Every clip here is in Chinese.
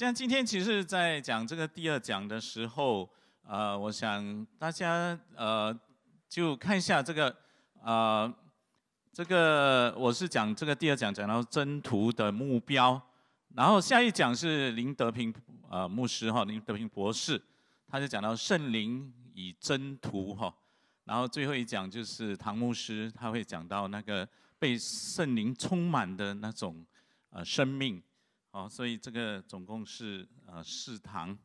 像，今天其实，在讲这个第二讲的时候，呃，我想大家呃，就看一下这个，呃，这个我是讲这个第二讲讲到征途的目标，然后下一讲是林德平呃牧师哈，林德平博士，他就讲到圣灵以征途哈，然后最后一讲就是唐牧师，他会讲到那个被圣灵充满的那种呃生命。好，所以这个总共是呃四堂。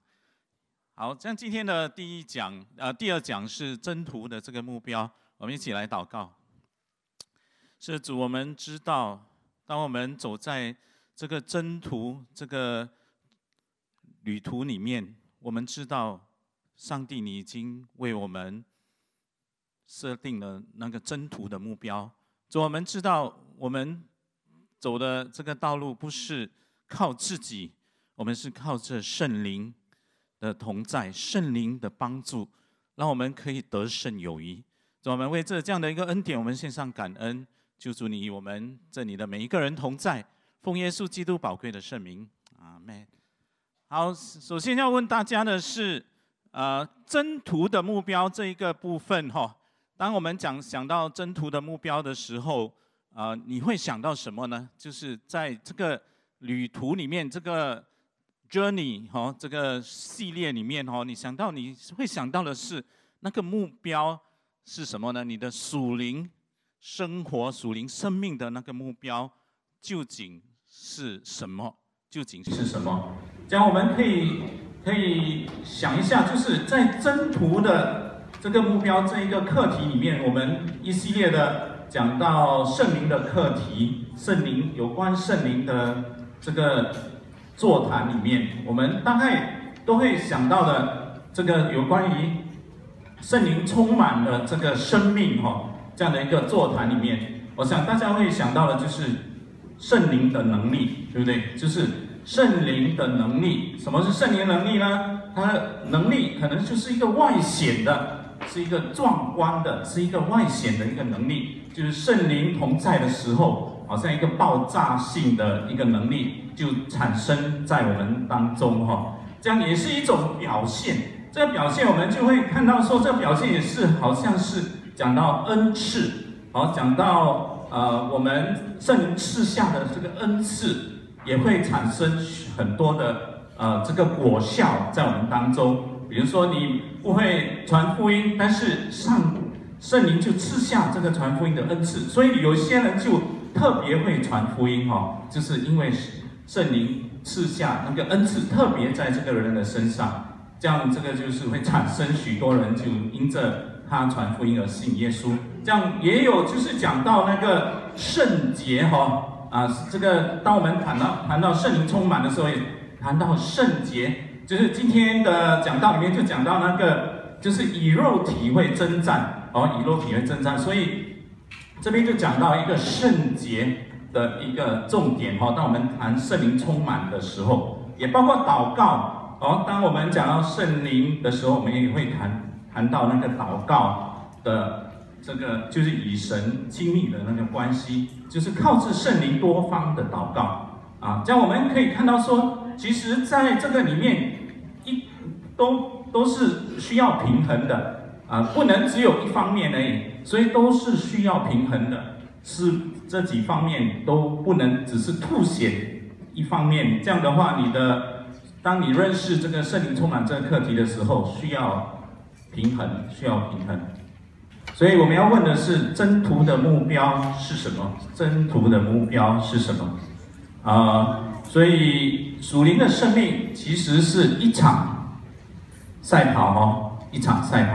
好，像今天的第一讲，呃，第二讲是征途的这个目标，我们一起来祷告。是主，我们知道，当我们走在这个征途这个旅途里面，我们知道，上帝你已经为我们设定了那个征途的目标。主，我们知道，我们走的这个道路不是。靠自己，我们是靠着圣灵的同在，圣灵的帮助，让我们可以得胜有余。我们为这这样的一个恩典，我们献上感恩。求主你与我们这里的每一个人同在，奉耶稣基督宝贵的圣名，阿门。好，首先要问大家的是，呃，征途的目标这一个部分哈。当我们讲想到征途的目标的时候，啊，你会想到什么呢？就是在这个。旅途里面这个 journey 哈，这个系列里面哈，你想到你会想到的是那个目标是什么呢？你的属灵生活、属灵生命的那个目标究竟是什么？究竟是什么？这样我们可以可以想一下，就是在征途的这个目标这一个课题里面，我们一系列的讲到圣灵的课题，圣灵有关圣灵的。这个座谈里面，我们大概都会想到的这个有关于圣灵充满了这个生命哈这样的一个座谈里面，我想大家会想到的就是圣灵的能力，对不对？就是圣灵的能力。什么是圣灵能力呢？它的能力可能就是一个外显的，是一个壮观的，是一个外显的一个能力，就是圣灵同在的时候。好像一个爆炸性的一个能力就产生在我们当中哈，这样也是一种表现。这个表现我们就会看到说，这个表现也是好像是讲到恩赐，好讲到呃我们圣灵赐下的这个恩赐，也会产生很多的呃这个果效在我们当中。比如说你不会传福音，但是上圣灵就赐下这个传福音的恩赐，所以有些人就。特别会传福音哈，就是因为圣灵赐下那个恩赐，特别在这个人的身上，这样这个就是会产生许多人就因着他传福音而信耶稣。这样也有就是讲到那个圣洁哈啊，这个当我们谈到谈到圣灵充满的时候，也谈到圣洁，就是今天的讲道里面就讲到那个就是以肉体会征战哦，以肉体会征战，所以。这边就讲到一个圣洁的一个重点哈。当我们谈圣灵充满的时候，也包括祷告哦。当我们讲到圣灵的时候，我们也会谈谈到那个祷告的这个，就是与神亲密的那个关系，就是靠着圣灵多方的祷告啊。这样我们可以看到说，其实在这个里面一都都是需要平衡的啊，不能只有一方面而已。所以都是需要平衡的，是这几方面都不能只是凸显一方面。这样的话，你的当你认识这个圣灵充满这个课题的时候，需要平衡，需要平衡。所以我们要问的是：征途的目标是什么？征途的目标是什么？啊，所以属灵的生命其实是一场赛跑哦，一场赛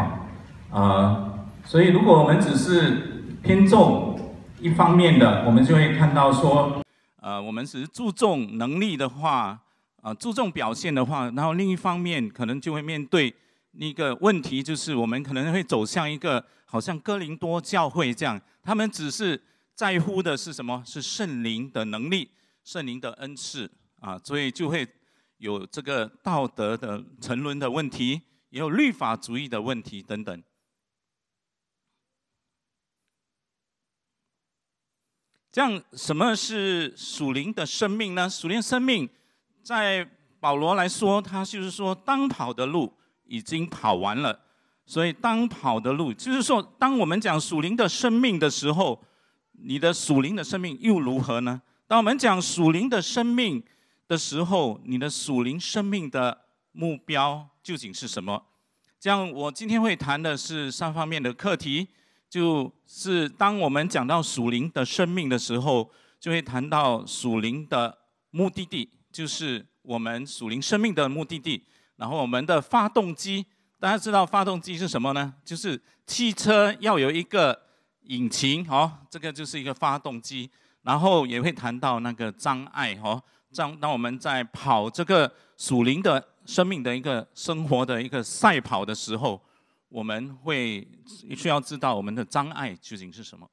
跑，啊。所以，如果我们只是偏重一方面的，我们就会看到说，呃，我们只是注重能力的话，啊，注重表现的话，然后另一方面可能就会面对一个问题，就是我们可能会走向一个好像哥林多教会这样，他们只是在乎的是什么？是圣灵的能力、圣灵的恩赐啊，所以就会有这个道德的沉沦的问题，也有律法主义的问题等等。这样，什么是属灵的生命呢？属灵生命，在保罗来说，他就是说，当跑的路已经跑完了，所以当跑的路，就是说，当我们讲属灵的生命的时候，你的属灵的生命又如何呢？当我们讲属灵的生命的时候，你的属灵生命的目标究竟是什么？这样，我今天会谈的是三方面的课题，就是当我们讲到属灵的生命的时候，就会谈到属灵的目的地，就是我们属灵生命的目的地。然后，我们的发动机，大家知道发动机是什么呢？就是汽车要有一个引擎，哦，这个就是一个发动机。然后也会谈到那个障碍，哦，当当我们在跑这个属灵的生命的一个生活的一个赛跑的时候，我们会需要知道我们的障碍究竟是什么。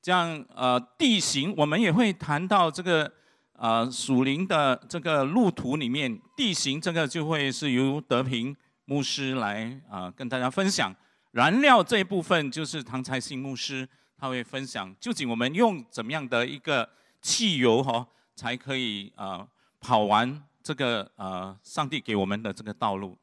这样，呃，地形我们也会谈到这个，呃，属灵的这个路途里面，地形这个就会是由德平牧师来啊跟大家分享。燃料这一部分就是唐才信牧师他会分享，究竟我们用怎么样的一个汽油哈，才可以啊跑完这个呃上帝给我们的这个道路。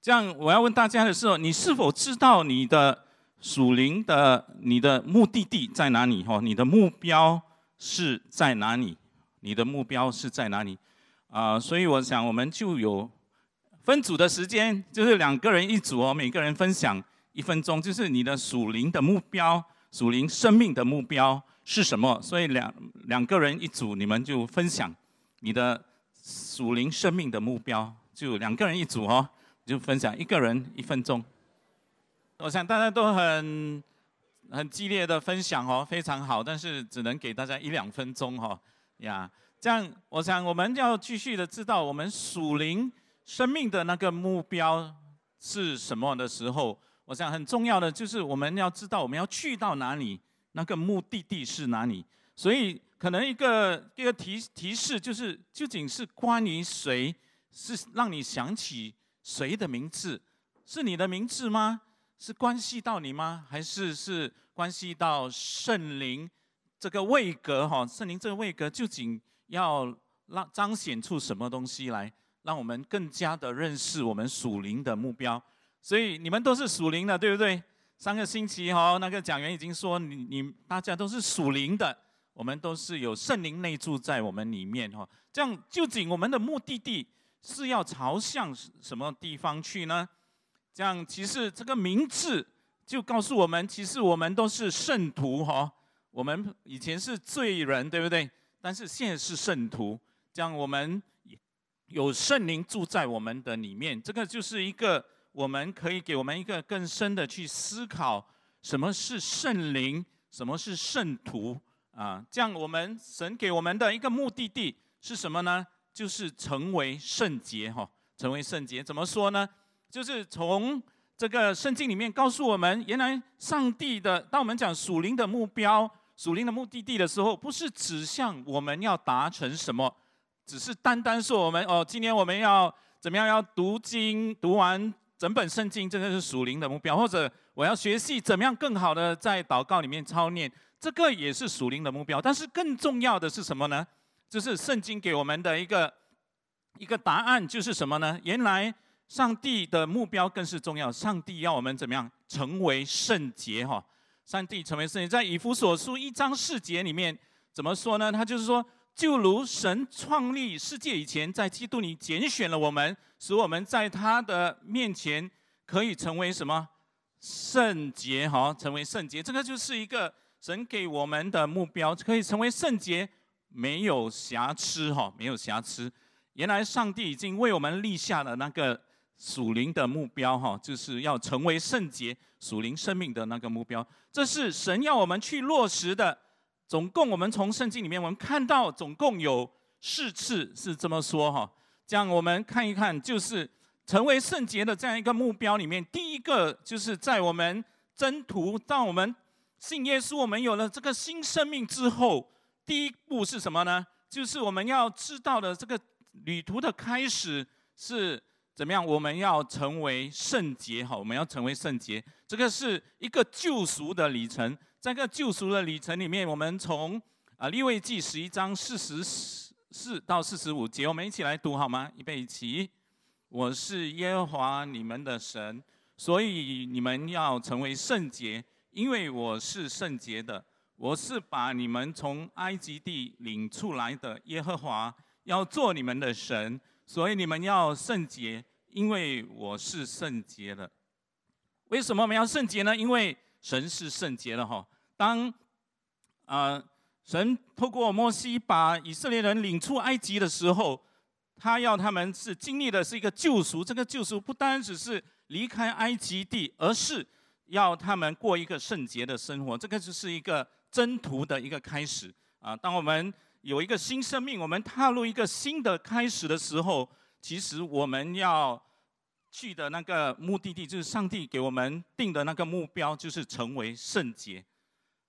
这样我要问大家的是，你是否知道你的？属灵的，你的目的地在哪里？哈，你的目标是在哪里？你的目标是在哪里？啊，所以我想，我们就有分组的时间，就是两个人一组哦，每个人分享一分钟，就是你的属灵的目标，属灵生命的目标是什么？所以两两个人一组，你们就分享你的属灵生命的目标，就两个人一组哦，就分享一个人一分钟。我想大家都很很激烈的分享哦，非常好，但是只能给大家一两分钟哈呀。这样，我想我们要继续的知道我们属灵生命的那个目标是什么的时候，我想很重要的就是我们要知道我们要去到哪里，那个目的地是哪里。所以，可能一个一个提提示就是，究竟是关于谁，是让你想起谁的名字，是你的名字吗？是关系到你吗？还是是关系到圣灵这个位格？哈，圣灵这个位格究竟要让彰显出什么东西来，让我们更加的认识我们属灵的目标？所以你们都是属灵的，对不对？上个星期哈，那个讲员已经说，你你大家都是属灵的，我们都是有圣灵内住在我们里面哈。这样究竟我们的目的地是要朝向什么地方去呢？这样，其实这个名字就告诉我们，其实我们都是圣徒哈。我们以前是罪人，对不对？但是现在是圣徒。这样，我们有圣灵住在我们的里面，这个就是一个我们可以给我们一个更深的去思考，什么是圣灵，什么是圣徒啊？这样，我们神给我们的一个目的地是什么呢？就是成为圣洁哈，成为圣洁。怎么说呢？就是从这个圣经里面告诉我们，原来上帝的，当我们讲属灵的目标、属灵的目的地的时候，不是指向我们要达成什么，只是单单说我们哦，今年我们要怎么样？要读经，读完整本圣经，这个是属灵的目标；或者我要学习怎么样更好的在祷告里面操练，这个也是属灵的目标。但是更重要的是什么呢？这是圣经给我们的一个一个答案，就是什么呢？原来。上帝的目标更是重要。上帝要我们怎么样成为圣洁？哈，上帝成为圣洁，在以弗所书一章四节里面怎么说呢？他就是说，就如神创立世界以前，在基督里拣选了我们，使我们在他的面前可以成为什么圣洁？哈，成为圣洁，这个就是一个神给我们的目标，可以成为圣洁，没有瑕疵。哈，没有瑕疵。原来上帝已经为我们立下了那个。属灵的目标，哈，就是要成为圣洁、属灵生命的那个目标。这是神要我们去落实的。总共我们从圣经里面，我们看到总共有四次是这么说，哈。这样我们看一看，就是成为圣洁的这样一个目标里面，第一个就是在我们征途，当我们信耶稣，我们有了这个新生命之后，第一步是什么呢？就是我们要知道的这个旅途的开始是。怎么样？我们要成为圣洁，哈！我们要成为圣洁，这个是一个救赎的里程。在这个救赎的里程里面，我们从啊利未记十一章四十四到四十五节，我们一起来读好吗？预备起，我是耶和华你们的神，所以你们要成为圣洁，因为我是圣洁的。我是把你们从埃及地领出来的耶和华，要做你们的神，所以你们要圣洁，因为我是圣洁的。为什么我们要圣洁呢？因为神是圣洁的哈。当啊。神透过摩西把以色列人领出埃及的时候，他要他们是经历的是一个救赎。这个救赎不单只是离开埃及地，而是要他们过一个圣洁的生活。这个就是一个征途的一个开始啊！当我们有一个新生命，我们踏入一个新的开始的时候，其实我们要去的那个目的地，就是上帝给我们定的那个目标，就是成为圣洁。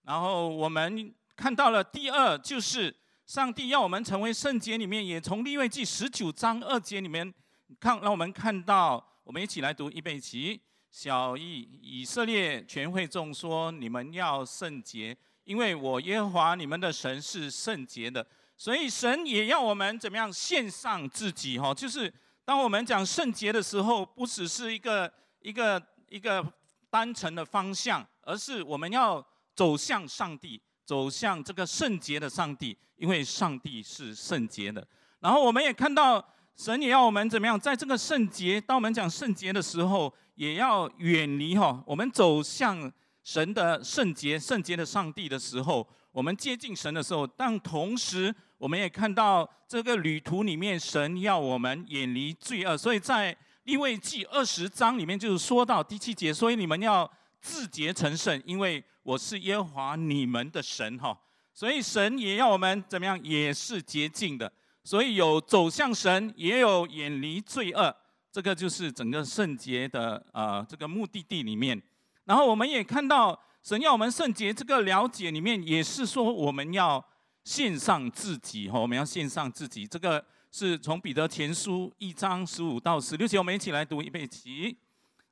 然后我们。看到了第二，就是上帝要我们成为圣洁。里面也从利未记十九章二节里面看，让我们看到，我们一起来读一备齐。小义以色列全会众说：你们要圣洁，因为我耶和华你们的神是圣洁的。所以神也要我们怎么样献上自己？哈，就是当我们讲圣洁的时候，不只是一个一个一个单纯的方向，而是我们要走向上帝。走向这个圣洁的上帝，因为上帝是圣洁的。然后我们也看到，神也要我们怎么样，在这个圣洁，当我们讲圣洁的时候，也要远离哈。我们走向神的圣洁、圣洁的上帝的时候，我们接近神的时候，但同时我们也看到这个旅途里面，神要我们远离罪恶。所以在利未记二十章里面，就是说到第七节，所以你们要自洁成圣，因为。我是耶和华你们的神哈，所以神也要我们怎么样，也是洁净的。所以有走向神，也有远离罪恶，这个就是整个圣洁的呃这个目的地里面。然后我们也看到神要我们圣洁，这个了解里面也是说我们要献上自己哈，我们要献上自己。这个是从彼得前书一章十五到十六节，我们一起来读一遍起。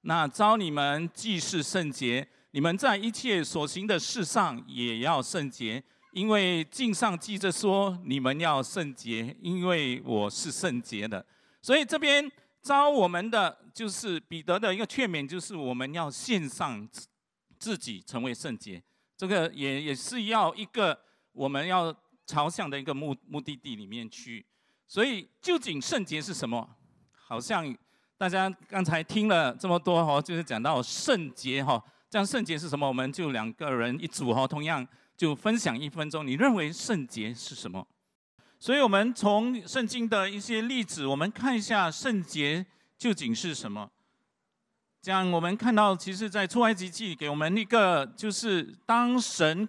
那招你们既是圣洁。你们在一切所行的事上也要圣洁，因为经上记着说：你们要圣洁，因为我是圣洁的。所以这边招我们的就是彼得的一个劝勉，就是我们要献上自自己成为圣洁。这个也也是要一个我们要朝向的一个目目的地里面去。所以究竟圣洁是什么？好像大家刚才听了这么多哈，就是讲到圣洁哈。这样圣洁是什么？我们就两个人一组哈，同样就分享一分钟。你认为圣洁是什么？所以我们从圣经的一些例子，我们看一下圣洁究竟是什么。这样我们看到，其实，在出埃及记给我们一个，就是当神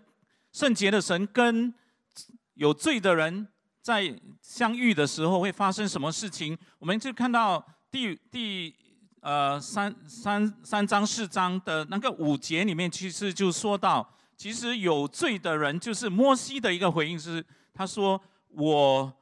圣洁的神跟有罪的人在相遇的时候，会发生什么事情？我们就看到第第。呃，三三三章四章的那个五节里面，其实就说到，其实有罪的人就是摩西的一个回应是，他说我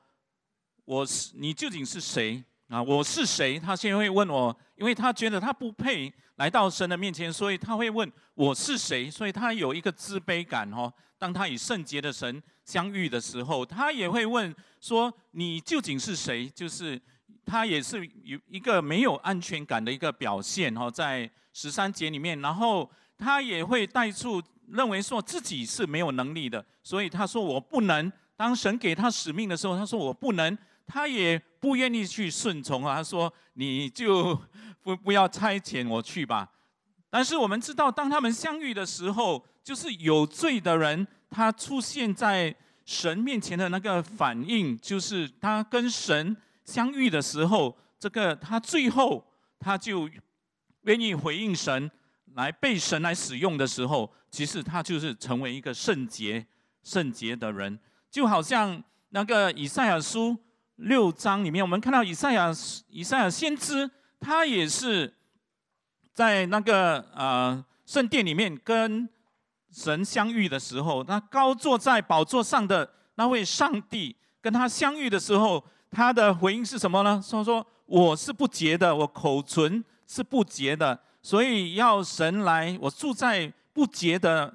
我是你究竟是谁啊？我是谁？他先会问我，因为他觉得他不配来到神的面前，所以他会问我是谁？所以他有一个自卑感哦。当他与圣洁的神相遇的时候，他也会问说你究竟是谁？就是。他也是有一个没有安全感的一个表现哦，在十三节里面，然后他也会带出认为说自己是没有能力的，所以他说我不能。当神给他使命的时候，他说我不能，他也不愿意去顺从啊。他说你就不不要差遣我去吧。但是我们知道，当他们相遇的时候，就是有罪的人，他出现在神面前的那个反应，就是他跟神。相遇的时候，这个他最后他就愿意回应神，来被神来使用的时候，其实他就是成为一个圣洁、圣洁的人。就好像那个以赛亚书六章里面，我们看到以赛亚以赛亚先知，他也是在那个呃圣殿里面跟神相遇的时候，那高坐在宝座上的那位上帝跟他相遇的时候。他的回应是什么呢？说说我是不洁的，我口唇是不洁的，所以要神来，我住在不洁的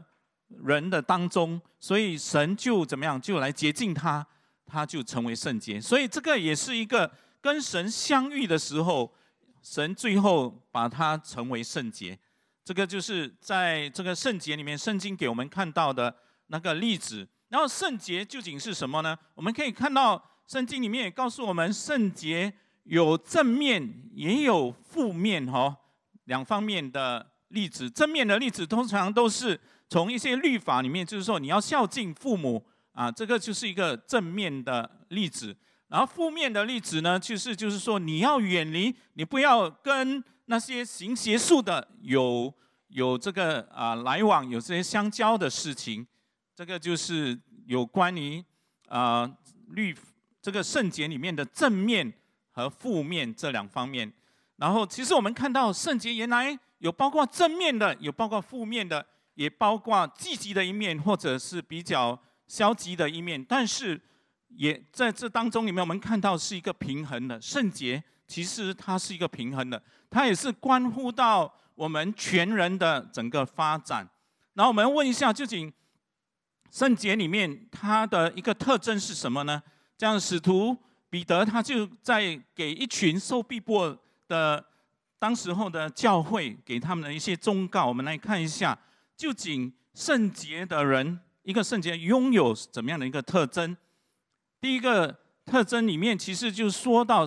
人的当中，所以神就怎么样，就来洁净他。他就成为圣洁。所以这个也是一个跟神相遇的时候，神最后把他成为圣洁。这个就是在这个圣洁里面，圣经给我们看到的那个例子。然后圣洁究竟是什么呢？我们可以看到圣经里面也告诉我们，圣洁有正面也有负面哈两方面的例子。正面的例子通常都是从一些律法里面，就是说你要孝敬父母啊，这个就是一个正面的例子。然后负面的例子呢，就是就是说你要远离，你不要跟那些行邪术的有有这个啊来往，有这些相交的事情。这个就是有关于啊律这个圣洁里面的正面和负面这两方面。然后，其实我们看到圣洁原来有包括正面的，有包括负面的，也包括积极的一面，或者是比较消极的一面。但是，也在这当中里面，我们看到是一个平衡的圣洁。其实它是一个平衡的，它也是关乎到我们全人的整个发展。然后我们问一下，究竟？圣洁里面，它的一个特征是什么呢？这样，使徒彼得他就在给一群受逼迫的当时候的教会，给他们的一些忠告。我们来看一下，究竟圣洁的人，一个圣洁拥有怎么样的一个特征？第一个特征里面，其实就说到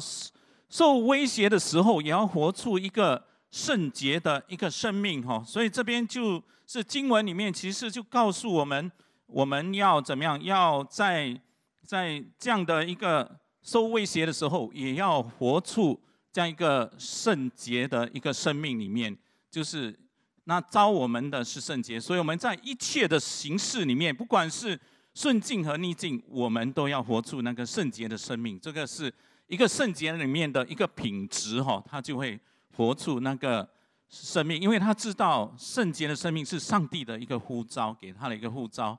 受威胁的时候，也要活出一个圣洁的一个生命。哈，所以这边就是经文里面，其实就告诉我们。我们要怎么样？要在在这样的一个受威胁的时候，也要活出这样一个圣洁的一个生命里面。就是那招我们的是圣洁，所以我们在一切的形式里面，不管是顺境和逆境，我们都要活出那个圣洁的生命。这个是一个圣洁里面的一个品质哈，他就会活出那个生命，因为他知道圣洁的生命是上帝的一个呼召，给他的一个呼召。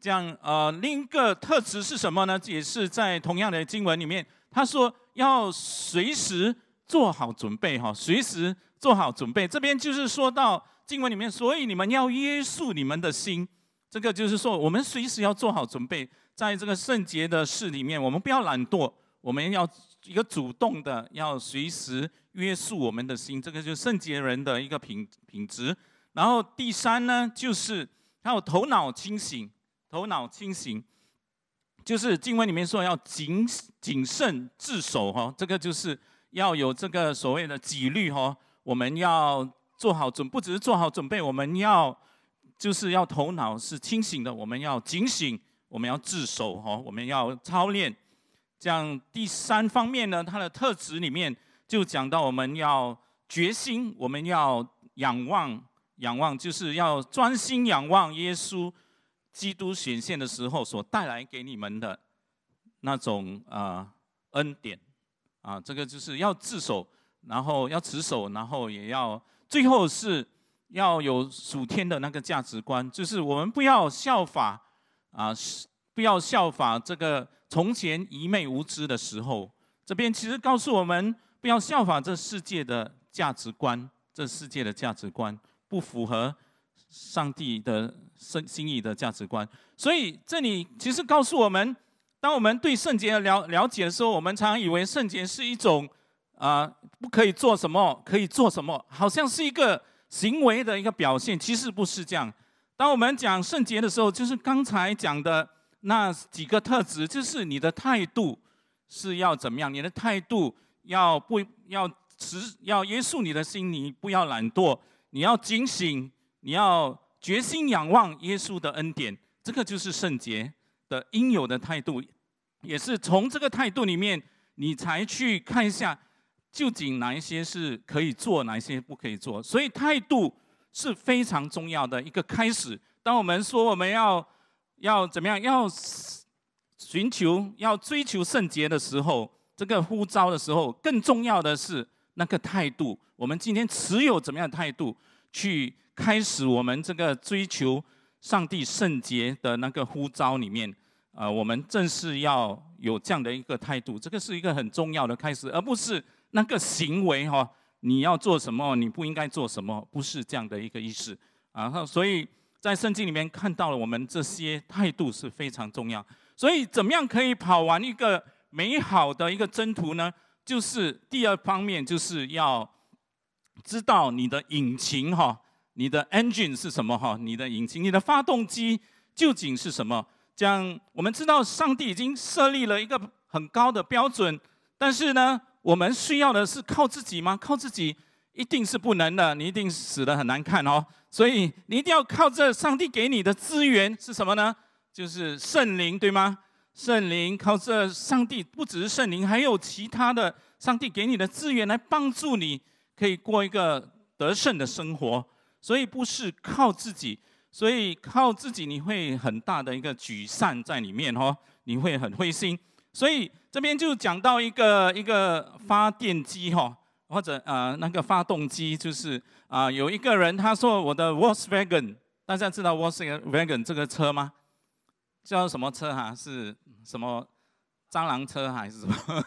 这样，呃，另一个特质是什么呢？也是在同样的经文里面，他说要随时做好准备，哈，随时做好准备。这边就是说到经文里面，所以你们要约束你们的心。这个就是说，我们随时要做好准备，在这个圣洁的事里面，我们不要懒惰，我们要一个主动的，要随时约束我们的心。这个就是圣洁人的一个品品质。然后第三呢，就是要头脑清醒。头脑清醒，就是经文里面说要谨谨慎自守哈，这个就是要有这个所谓的纪律哈。我们要做好准，不只是做好准备，我们要就是要头脑是清醒的，我们要警醒，我们要自守哦，我们要操练。这样第三方面呢，它的特质里面就讲到我们要决心，我们要仰望，仰望就是要专心仰望耶稣。基督显现的时候所带来给你们的那种啊恩典啊，这个就是要自守，然后要持守，然后也要最后是要有属天的那个价值观，就是我们不要效法啊，不要效法这个从前愚昧无知的时候。这边其实告诉我们，不要效法这世界的价值观，这世界的价值观不符合。上帝的圣心意的价值观，所以这里其实告诉我们，当我们对圣洁了了解的时候，我们常常以为圣洁是一种啊不可以做什么，可以做什么，好像是一个行为的一个表现。其实不是这样。当我们讲圣洁的时候，就是刚才讲的那几个特质，就是你的态度是要怎么样？你的态度要不要持要约束你的心？你不要懒惰，你要警醒。你要决心仰望耶稣的恩典，这个就是圣洁的应有的态度，也是从这个态度里面，你才去看一下究竟哪一些是可以做，哪一些不可以做。所以态度是非常重要的一个开始。当我们说我们要要怎么样，要寻求、要追求圣洁的时候，这个呼召的时候，更重要的是那个态度。我们今天持有怎么样的态度去？开始我们这个追求上帝圣洁的那个呼召里面，呃，我们正是要有这样的一个态度，这个是一个很重要的开始，而不是那个行为哈，你要做什么，你不应该做什么，不是这样的一个意思啊。所以在圣经里面看到了我们这些态度是非常重要。所以怎么样可以跑完一个美好的一个征途呢？就是第二方面，就是要知道你的引擎哈，你的 engine 是什么哈，你的引擎，你的发动机究竟是什么？这样我们知道上帝已经设立了一个很高的标准，但是呢，我们需要的是靠自己吗？靠自己一定是不能的，你一定死的很难看哦。所以你一定要靠这上帝给你的资源是什么呢？就是圣灵，对吗？圣灵靠这上帝，不只是圣灵，还有其他的上帝给你的资源来帮助你，可以过一个得胜的生活。所以不是靠自己，所以靠自己你会很大的一个沮丧在里面哦，你会很灰心。所以这边就讲到一个一个发电机哈，或者呃那个发动机，就是啊有一个人他说我的 Volkswagen，大家知道 Volkswagen 这个车吗？叫什么车哈？是什么蟑螂车还是什么？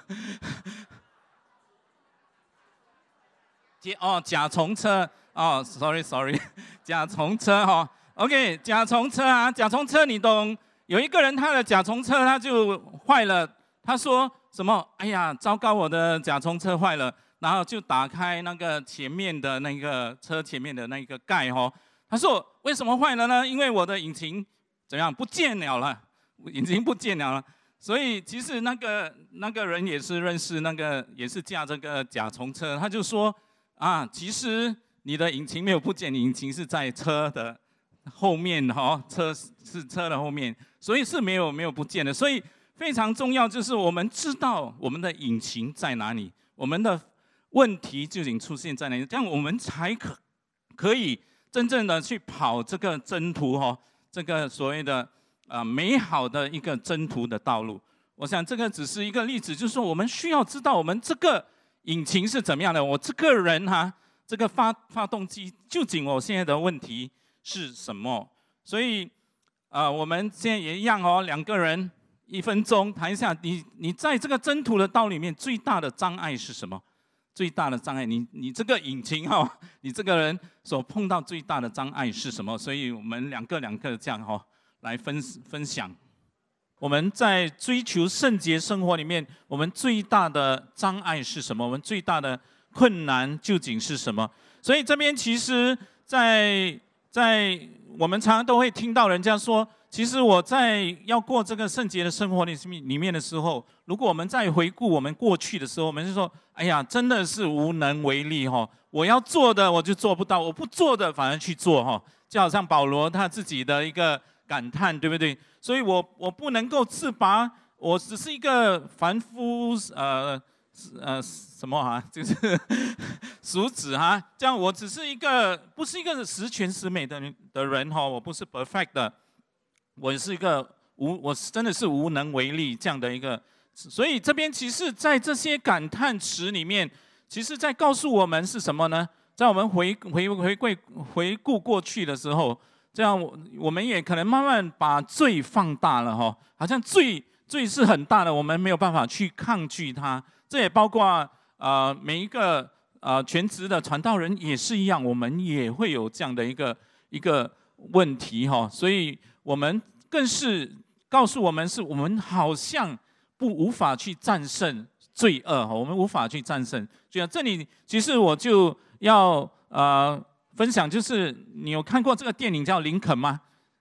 甲哦甲虫车哦，sorry sorry，甲虫车哈，OK 甲虫车啊，甲虫车你懂？有一个人他的甲虫车他就坏了，他说什么？哎呀，糟糕，我的甲虫车坏了，然后就打开那个前面的那个车前面的那个盖哦，他说为什么坏了呢？因为我的引擎。怎样不见了了？已经不见了了。所以其实那个那个人也是认识那个，也是驾这个甲虫车。他就说啊，其实你的引擎没有不见，引擎是在车的后面哈，车是车的后面，所以是没有没有不见的。所以非常重要就是我们知道我们的引擎在哪里，我们的问题究竟出现在哪里，这样我们才可可以真正的去跑这个征途哦。这个所谓的啊美好的一个征途的道路，我想这个只是一个例子，就是说我们需要知道我们这个引擎是怎么样的，我这个人哈，这个发发动机究竟我现在的问题是什么？所以啊，我们现在也一样哦，两个人一分钟谈一下，你你在这个征途的道里面最大的障碍是什么？最大的障碍，你你这个引擎哈，你这个人所碰到最大的障碍是什么？所以我们两个两个这样哈来分分享。我们在追求圣洁生活里面，我们最大的障碍是什么？我们最大的困难究竟是什么？所以这边其实，在在我们常常都会听到人家说。其实我在要过这个圣洁的生活里里面的时候，如果我们在回顾我们过去的时候，我们就说：哎呀，真的是无能为力哈！我要做的我就做不到，我不做的反而去做哈，就好像保罗他自己的一个感叹，对不对？所以我我不能够自拔，我只是一个凡夫，呃呃什么哈，就是 俗子哈，这样我只是一个不是一个十全十美的的人哈，我不是 perfect 的。我是一个无，我是真的是无能为力这样的一个，所以这边其实，在这些感叹词里面，其实在告诉我们是什么呢？在我们回回回归回顾过去的时候，这样我我们也可能慢慢把罪放大了哈，好像罪罪是很大的，我们没有办法去抗拒它。这也包括呃每一个呃全职的传道人也是一样，我们也会有这样的一个一个问题哈，所以。我们更是告诉我们，是我们好像不无法去战胜罪恶哈，我们无法去战胜。就这里，其实我就要呃分享，就是你有看过这个电影叫《林肯》吗？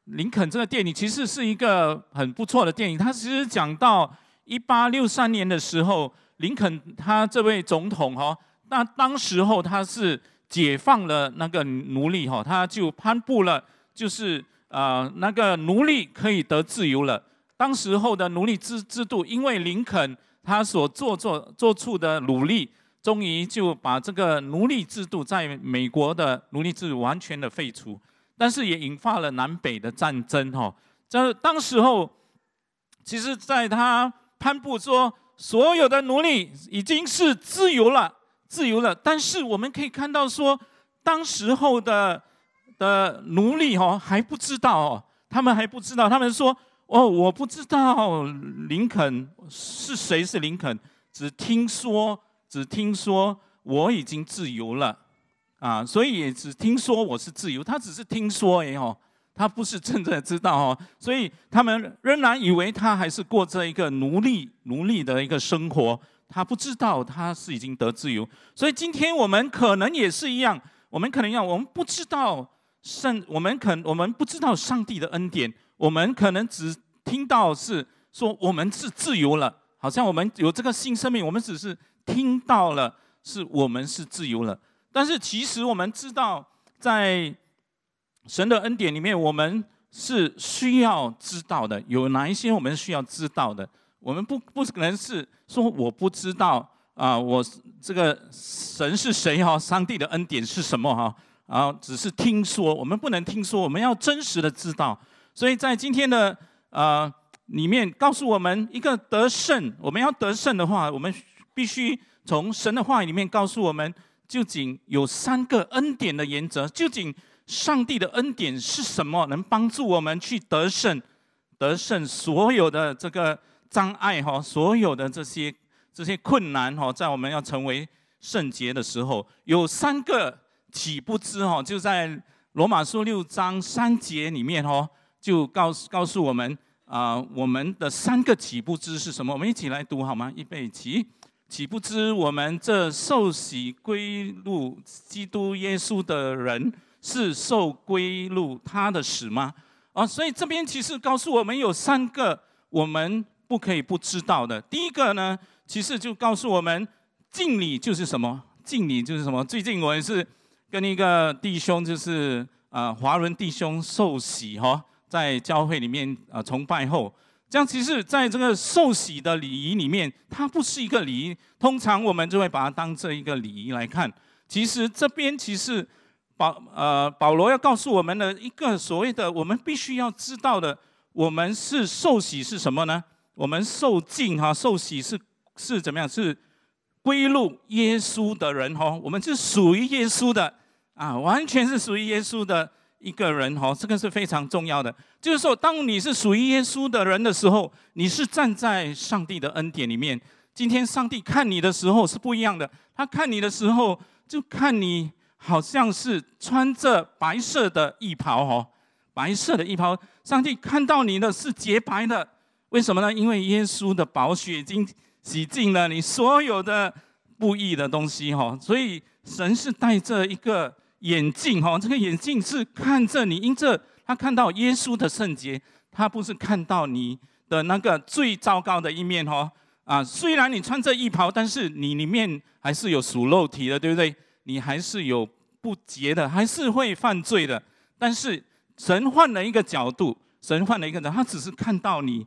《林肯》这个电影其实是一个很不错的电影，它其实讲到一八六三年的时候，林肯他这位总统哈，那当时候他是解放了那个奴隶哈，他就颁布了就是。啊，那个奴隶可以得自由了。当时候的奴隶制制度，因为林肯他所做做做出的努力，终于就把这个奴隶制度在美国的奴隶制度完全的废除。但是也引发了南北的战争哈。这当时候，其实在他颁布说所有的奴隶已经是自由了，自由了。但是我们可以看到说，当时候的。的奴隶哦还不知道哦，他们还不知道，他们说哦我不知道林肯是谁是林肯，只听说只听说我已经自由了。啊，所以也只听说我是自由，他只是听说哎哦，他不是真的知道哦，所以他们仍然以为他还是过着一个奴隶奴隶的一个生活，他不知道他是已经得自由。所以今天我们可能也是一样，我们可能要我们不知道圣，我们可我们不知道上帝的恩典，我们可能只听到是说我们是自由了，好像我们有这个新生命，我们只是听到了是我们是自由了。但是其实我们知道，在神的恩典里面，我们是需要知道的。有哪一些我们需要知道的？我们不不可能是说我不知道啊，我这个神是谁哈？上帝的恩典是什么哈？啊，只是听说，我们不能听说，我们要真实的知道。所以在今天的呃里面，告诉我们一个得胜，我们要得胜的话，我们必须从神的话语里面告诉我们。究竟有三个恩典的原则？究竟上帝的恩典是什么？能帮助我们去得胜，得胜所有的这个障碍哈，所有的这些这些困难哈，在我们要成为圣洁的时候，有三个岂不知哦？就在罗马书六章三节里面哦，就告诉告诉我们啊，我们的三个岂不知是什么？我们一起来读好吗？预备起。岂不知我们这受洗归入基督耶稣的人，是受归入他的死吗？啊，所以这边其实告诉我们有三个我们不可以不知道的。第一个呢，其实就告诉我们敬礼就是什么？敬礼就是什么？最近我也是跟一个弟兄，就是啊华人弟兄受洗哈，在教会里面啊崇拜后。这样其实，在这个受洗的礼仪里面，它不是一个礼仪。通常我们就会把它当这一个礼仪来看。其实这边其实保呃保罗要告诉我们的一个所谓的，我们必须要知道的，我们是受洗是什么呢？我们受敬哈，受洗是是怎么样？是归入耶稣的人哈，我们是属于耶稣的啊，完全是属于耶稣的。一个人哈，这个是非常重要的。就是说，当你是属于耶稣的人的时候，你是站在上帝的恩典里面。今天上帝看你的时候是不一样的，他看你的时候就看你好像是穿着白色的衣袍哦，白色的衣袍。上帝看到你的是洁白的，为什么呢？因为耶稣的宝血已经洗净了你所有的不义的东西哈。所以神是带着一个。眼镜哈，这个眼镜是看着你，因着他看到耶稣的圣洁，他不是看到你的那个最糟糕的一面哈。啊，虽然你穿着衣袍，但是你里面还是有属肉体的，对不对？你还是有不洁的，还是会犯罪的。但是神换了一个角度，神换了一个人，他只是看到你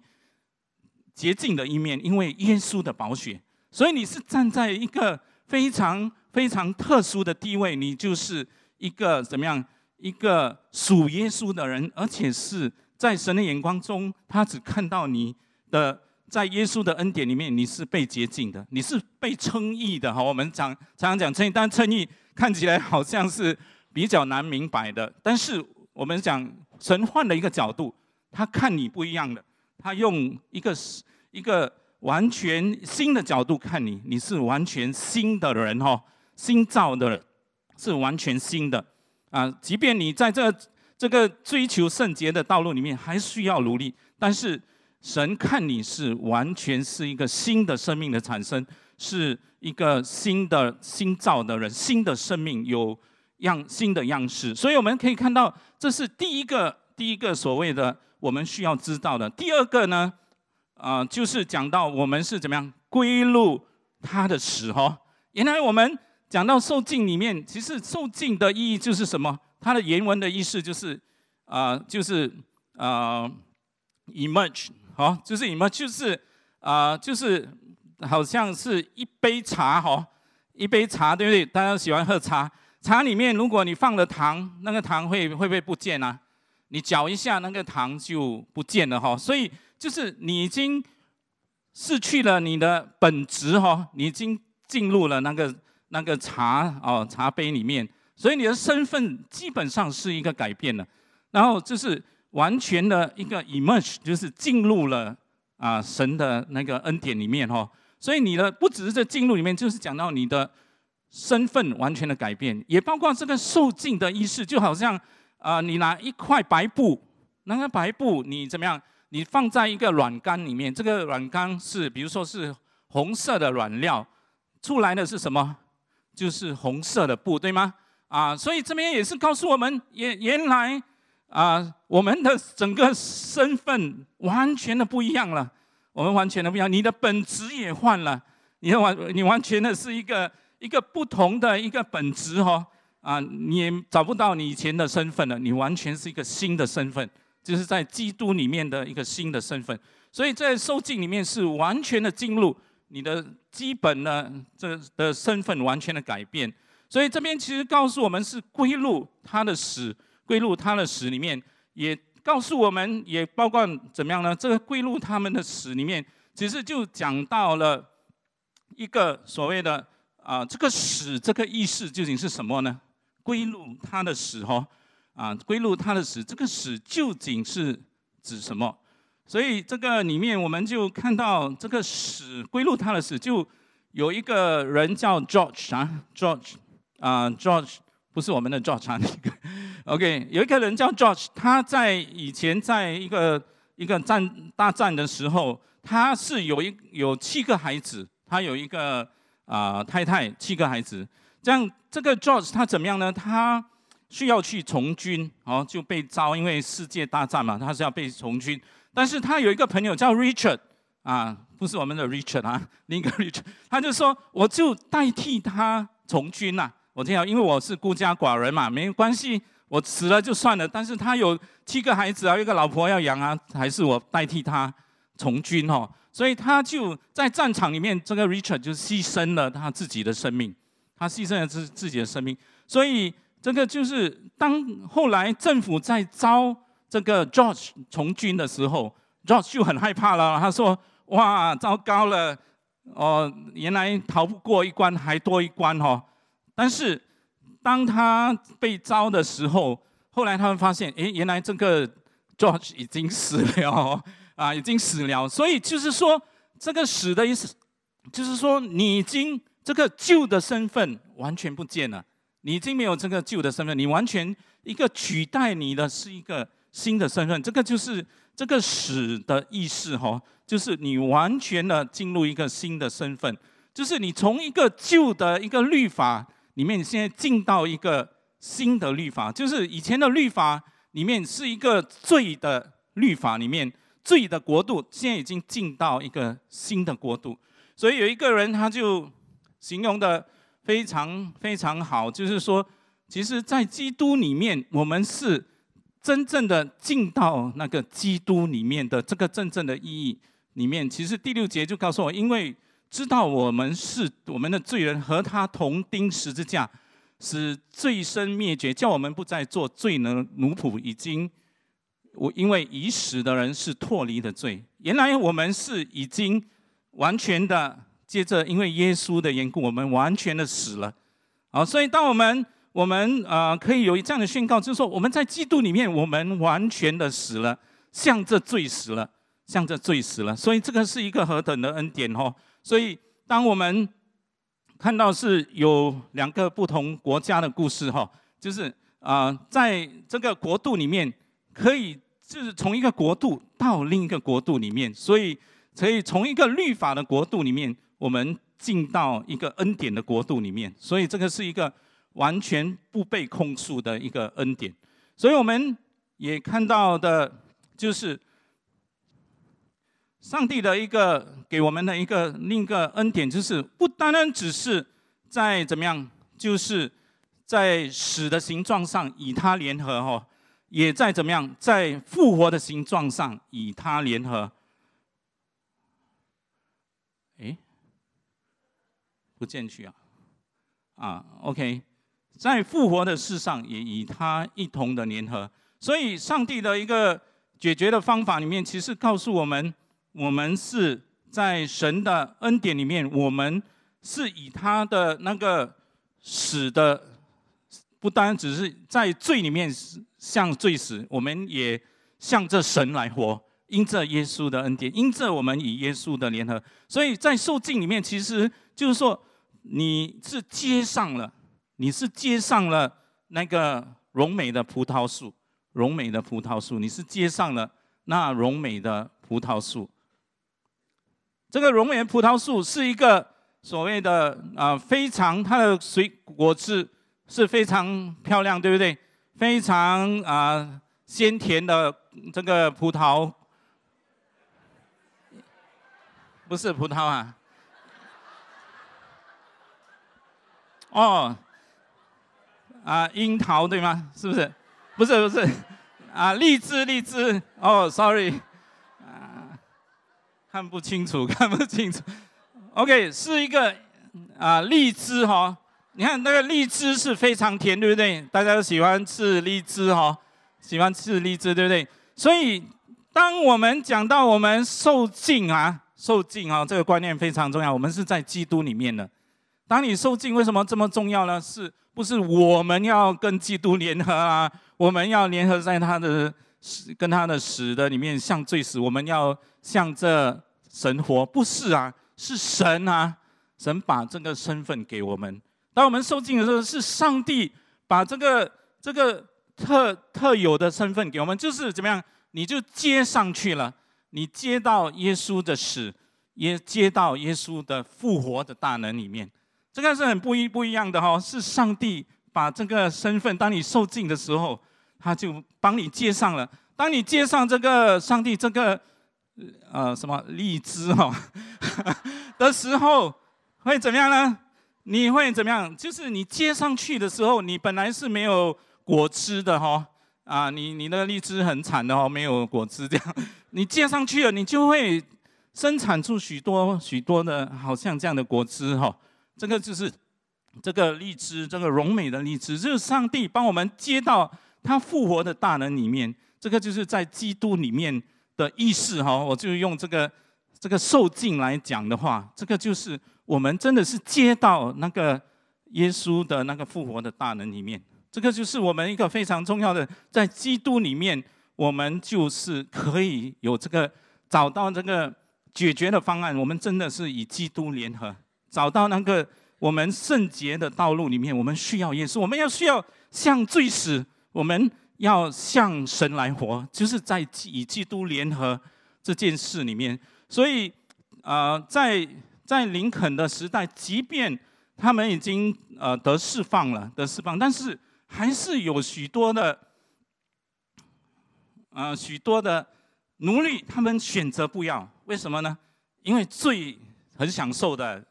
洁净的一面，因为耶稣的宝血，所以你是站在一个非常非常特殊的地位，你就是。一个怎么样？一个属耶稣的人，而且是在神的眼光中，他只看到你的在耶稣的恩典里面，你是被洁净的，你是被称义的。哈，我们讲常常讲称义，但称义看起来好像是比较难明白的。但是我们讲神换了一个角度，他看你不一样的，他用一个一个完全新的角度看你，你是完全新的人哈，新造的。人。是完全新的啊！即便你在这这个追求圣洁的道路里面还需要努力，但是神看你是完全是一个新的生命的产生，是一个新的新造的人，新的生命有样新的样式。所以我们可以看到，这是第一个第一个所谓的我们需要知道的。第二个呢，啊，就是讲到我们是怎么样归入他的时候。原来我们。讲到受敬里面，其实受敬的意义就是什么？它的原文的意思就是，啊，就是啊，emerge，好，就是 emerge，就是啊，就是好像是一杯茶，哈，一杯茶，对不对？大家喜欢喝茶，茶里面如果你放了糖，那个糖会会不会不见啊？你搅一下，那个糖就不见了，哈。所以就是你已经失去了你的本质，哈，你已经进入了那个。那个茶哦，茶杯里面，所以你的身份基本上是一个改变了，然后就是完全的一个 emerge，就是进入了啊神的那个恩典里面哈。所以你的不只是在进入里面，就是讲到你的身份完全的改变，也包括这个受尽的仪式，就好像啊，你拿一块白布，那个白布你怎么样？你放在一个软缸里面，这个软缸是比如说是红色的软料，出来的是什么？就是红色的布，对吗？啊，所以这边也是告诉我们，原原来啊，我们的整个身份完全的不一样了，我们完全的不一样，你的本质也换了，你完你完全的是一个一个不同的一个本质哦，啊，你也找不到你以前的身份了，你完全是一个新的身份，就是在基督里面的一个新的身份，所以在受尽里面是完全的进入。你的基本呢，这的身份完全的改变，所以这边其实告诉我们是归入他的死，归入他的死里面，也告诉我们，也包括怎么样呢？这个归入他们的死里面，其实就讲到了一个所谓的啊，这个死这个意思究竟是什么呢？归入他的死哦，啊，归入他的死，这个死究竟是指什么？所以这个里面，我们就看到这个死归入他的死，就有一个人叫 George 啊，George 啊，George 不是我们的 George 啊，那个 OK，有一个人叫 George，他在以前在一个一个战大战的时候，他是有一有七个孩子，他有一个啊太太，七个孩子。这样这个 George 他怎么样呢？他需要去从军，哦，就被招，因为世界大战嘛，他是要被从军。但是他有一个朋友叫 Richard，啊，不是我们的 Richard 啊，另一个 Richard，他就说，我就代替他从军呐。我这样，因为我是孤家寡人嘛，没关系，我死了就算了。但是他有七个孩子啊，一个老婆要养啊，还是我代替他从军哦。所以他就在战场里面，这个 Richard 就牺牲了他自己的生命，他牺牲了自自己的生命。所以这个就是当后来政府在招。这个 George 从军的时候，George 就很害怕了。他说：“哇，糟糕了！哦，原来逃不过一关，还多一关哦。”但是当他被招的时候，后来他们发现，哎，原来这个 George 已经死了啊，已经死了。所以就是说，这个死的意思，就是说你已经这个旧的身份完全不见了，你已经没有这个旧的身份，你完全一个取代你的是一个。新的身份，这个就是这个死的意识哈，就是你完全的进入一个新的身份，就是你从一个旧的一个律法里面，现在进到一个新的律法，就是以前的律法里面是一个罪的律法里面，罪的国度，现在已经进到一个新的国度。所以有一个人他就形容的非常非常好，就是说，其实，在基督里面，我们是。真正的进到那个基督里面的这个真正的意义里面，其实第六节就告诉我，因为知道我们是我们的罪人，和他同钉十字架，使罪身灭绝，叫我们不再做罪人奴仆。已经，我因为已死的人是脱离的罪，原来我们是已经完全的，接着因为耶稣的缘故，我们完全的死了。好，所以当我们。我们啊，可以有这样的宣告，就是说，我们在基督里面，我们完全的死了，向着罪死了，向着罪死了。所以这个是一个何等的恩典哦！所以当我们看到是有两个不同国家的故事哈，就是啊，在这个国度里面，可以就是从一个国度到另一个国度里面，所以可以从一个律法的国度里面，我们进到一个恩典的国度里面。所以这个是一个。完全不被控诉的一个恩典，所以我们也看到的，就是上帝的一个给我们的一个另一个恩典，就是不单单只是在怎么样，就是在死的形状上与他联合哈，也在怎么样，在复活的形状上与他联合。哎，不进去啊，啊，OK。在复活的事上，也与他一同的联合。所以，上帝的一个解决的方法里面，其实告诉我们：我们是在神的恩典里面，我们是以他的那个死的，不单只是在罪里面向罪死，我们也向着神来活。因着耶稣的恩典，因着我们与耶稣的联合，所以在受尽里面，其实就是说，你是接上了。你是接上了那个荣美的葡萄树，荣美的葡萄树，你是接上了那荣美的葡萄树。这个荣美的葡萄树是一个所谓的啊，非常它的水果汁是非常漂亮，对不对？非常啊鲜甜的这个葡萄，不是葡萄啊。哦，啊，樱桃对吗？是不是？不是不是，啊，荔枝荔枝。哦，sorry，啊，看不清楚，看不清楚。OK，是一个啊荔枝哈。你看那个荔枝是非常甜，对不对？大家都喜欢吃荔枝哈，喜欢吃荔枝，对不对？所以，当我们讲到我们受尽啊，受尽啊，这个观念非常重要。我们是在基督里面的。当你受尽，为什么这么重要呢？是不是我们要跟基督联合啊？我们要联合在他的死跟他的死的里面，像罪死，我们要向这神活，不是啊？是神啊！神把这个身份给我们。当我们受尽的时候，是上帝把这个这个特特有的身份给我们，就是怎么样？你就接上去了，你接到耶稣的死，也接到耶稣的复活的大能里面。这个是很不一不一样的哈，是上帝把这个身份，当你受尽的时候，他就帮你接上了。当你接上这个上帝这个呃什么荔枝哈 的时候，会怎么样呢？你会怎么样？就是你接上去的时候，你本来是没有果汁的哈啊，你你的荔枝很惨的哦，没有果汁这样。你接上去了，你就会生产出许多许多的，好像这样的果汁哈。这个就是这个荔枝，这个荣美的荔枝，就是上帝帮我们接到他复活的大能里面。这个就是在基督里面的意识哈。我就用这个这个受尽来讲的话，这个就是我们真的是接到那个耶稣的那个复活的大能里面。这个就是我们一个非常重要的，在基督里面，我们就是可以有这个找到这个解决的方案。我们真的是以基督联合。找到那个我们圣洁的道路里面，我们需要耶稣，我们要需要向罪死，我们要向神来活，就是在以基督联合这件事里面。所以，呃，在在林肯的时代，即便他们已经呃得释放了，得释放，但是还是有许多的，呃，许多的奴隶，他们选择不要，为什么呢？因为罪很享受的。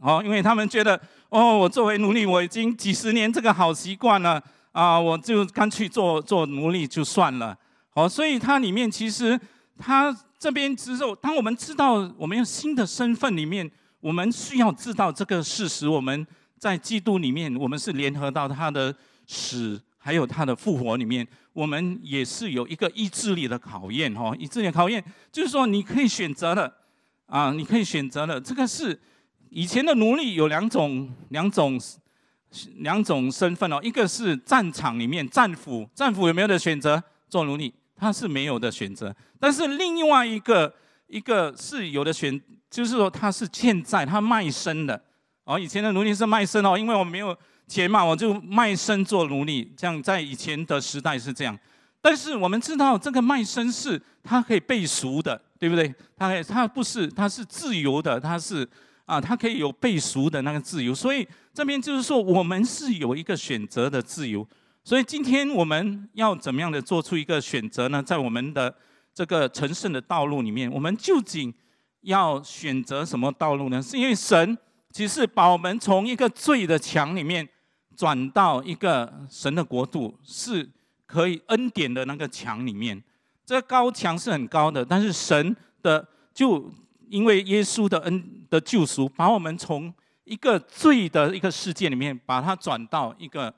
哦，因为他们觉得，哦，我作为奴隶，我已经几十年这个好习惯了啊，我就干脆做做奴隶就算了。哦，所以它里面其实，它这边之后，当我们知道我们有新的身份里面，我们需要知道这个事实，我们在基督里面，我们是联合到他的死，还有他的复活里面，我们也是有一个意志力的考验。哦，意志力的考验就是说，你可以选择的，啊，你可以选择的，这个是。以前的奴隶有两种、两种、两种身份哦，一个是战场里面战俘，战俘有没有的选择做奴隶？他是没有的选择。但是另外一个一个是有的选，就是说他是欠债他卖身的哦。以前的奴隶是卖身哦，因为我没有钱嘛，我就卖身做奴隶。这样在以前的时代是这样。但是我们知道这个卖身是他可以被赎的，对不对？他他不是，他是自由的，他是。啊，他可以有背熟的那个自由，所以这边就是说，我们是有一个选择的自由。所以今天我们要怎么样的做出一个选择呢？在我们的这个成圣的道路里面，我们究竟要选择什么道路呢？是因为神其实把我们从一个罪的墙里面转到一个神的国度，是可以恩典的那个墙里面。这高墙是很高的，但是神的就。因为耶稣的恩的救赎，把我们从一个罪的一个世界里面，把它转到一个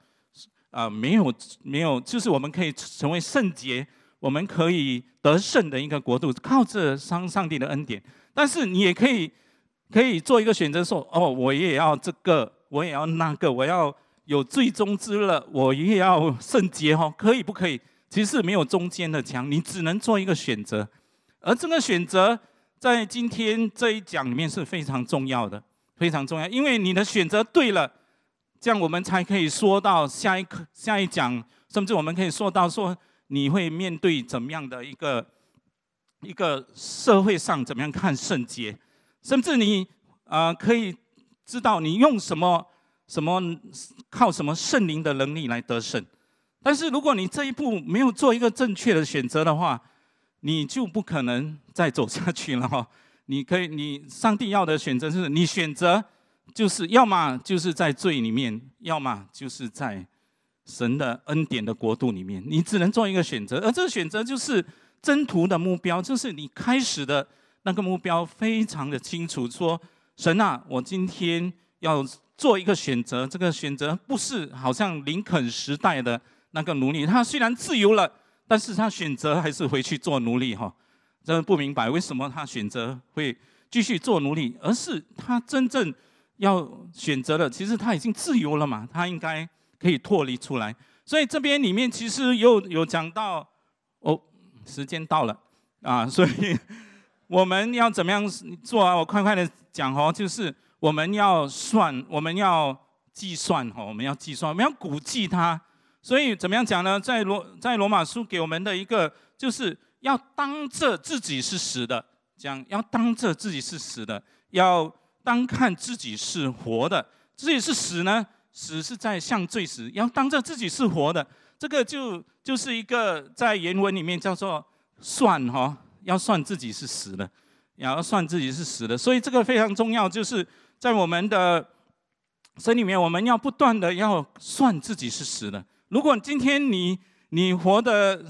啊没有没有，就是我们可以成为圣洁，我们可以得胜的一个国度，靠着上上帝的恩典。但是你也可以可以做一个选择，说哦，我也要这个，我也要那个，我要有最终之乐，我也要圣洁哦，可以不可以？其实没有中间的墙，你只能做一个选择，而这个选择。在今天这一讲里面是非常重要的，非常重要，因为你的选择对了，这样我们才可以说到下一课、下一讲，甚至我们可以说到说你会面对怎么样的一个一个社会上怎么样看圣洁，甚至你啊可以知道你用什么什么靠什么圣灵的能力来得胜。但是如果你这一步没有做一个正确的选择的话，你就不可能再走下去了哈。你可以，你上帝要的选择是你选择。就是要么就是在罪里面，要么就是在神的恩典的国度里面，你只能做一个选择。而这个选择就是征途的目标，就是你开始的那个目标非常的清楚。说神啊，我今天要做一个选择，这个选择不是好像林肯时代的那个奴隶，他虽然自由了，但是他选择还是回去做奴隶哈。真的不明白为什么他选择会继续做奴隶，而是他真正。要选择的，其实他已经自由了嘛，他应该可以脱离出来。所以这边里面其实又有讲到，哦，时间到了啊，所以我们要怎么样做啊？我快快的讲哦，就是我们要算，我们要计算哦，我们要计算，我们要估计它。所以怎么样讲呢？在罗在罗马书给我们的一个，就是要当这自己是死的，讲要当这自己是死的，要。当看自己是活的，自己是死呢？死是在向罪死，要当着自己是活的，这个就就是一个在原文里面叫做算哈，要算自己是死的，也要算自己是死的，所以这个非常重要，就是在我们的身里面，我们要不断的要算自己是死的。如果今天你你活的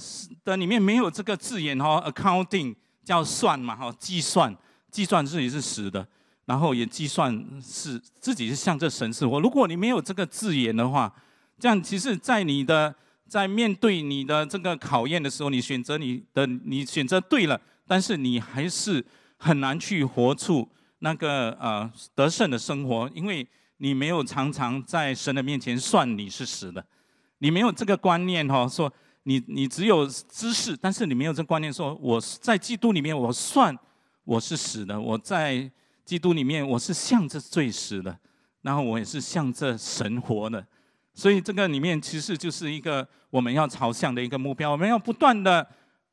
的里面没有这个字眼哈，accounting 叫算嘛哈，计算计算自己是死的。然后也计算是自己是向着神是活。如果你没有这个字眼的话，这样其实，在你的在面对你的这个考验的时候，你选择你的你选择对了，但是你还是很难去活出那个呃得胜的生活，因为你没有常常在神的面前算你是死的，你没有这个观念哈，说你你只有知识，但是你没有这观念，说我在基督里面我算我是死的，我在。基督里面，我是向着罪死的，然后我也是向着神活的，所以这个里面其实就是一个我们要朝向的一个目标。我们要不断的、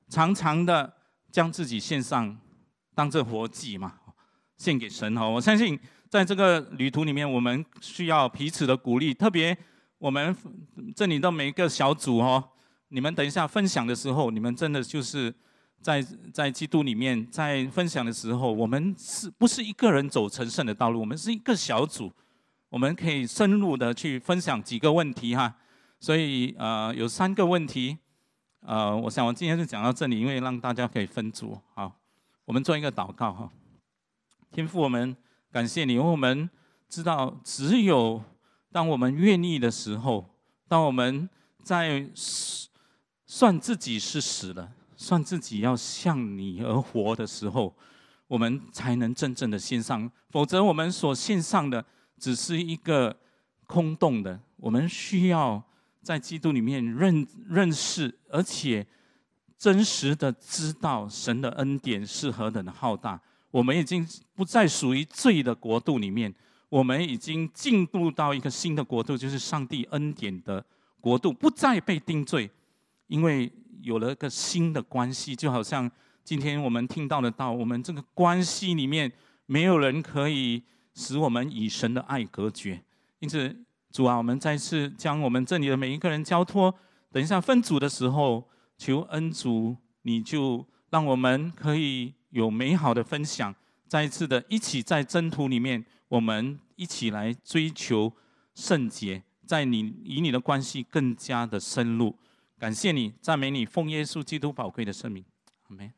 常常的将自己献上，当这活祭嘛，献给神哈。我相信在这个旅途里面，我们需要彼此的鼓励，特别我们这里的每一个小组哦，你们等一下分享的时候，你们真的就是。在在基督里面，在分享的时候，我们是不是一个人走成圣的道路？我们是一个小组，我们可以深入的去分享几个问题哈。所以呃，有三个问题，呃，我想我今天就讲到这里，因为让大家可以分组。好，我们做一个祷告哈。天父，我们感谢你，因为我们知道，只有当我们愿意的时候，当我们在算自己是死了。算自己要向你而活的时候，我们才能真正的献上。否则，我们所献上的只是一个空洞的。我们需要在基督里面认认识，而且真实的知道神的恩典是何等的浩大。我们已经不再属于罪的国度里面，我们已经进入到一个新的国度，就是上帝恩典的国度，不再被定罪，因为。有了一个新的关系，就好像今天我们听到的道，我们这个关系里面没有人可以使我们与神的爱隔绝。因此，主啊，我们再次将我们这里的每一个人交托。等一下分组的时候，求恩主，你就让我们可以有美好的分享。再一次的一起在征途里面，我们一起来追求圣洁，在你与你的关系更加的深入。感谢你，赞美你，奉耶稣基督宝贵的圣名，阿门。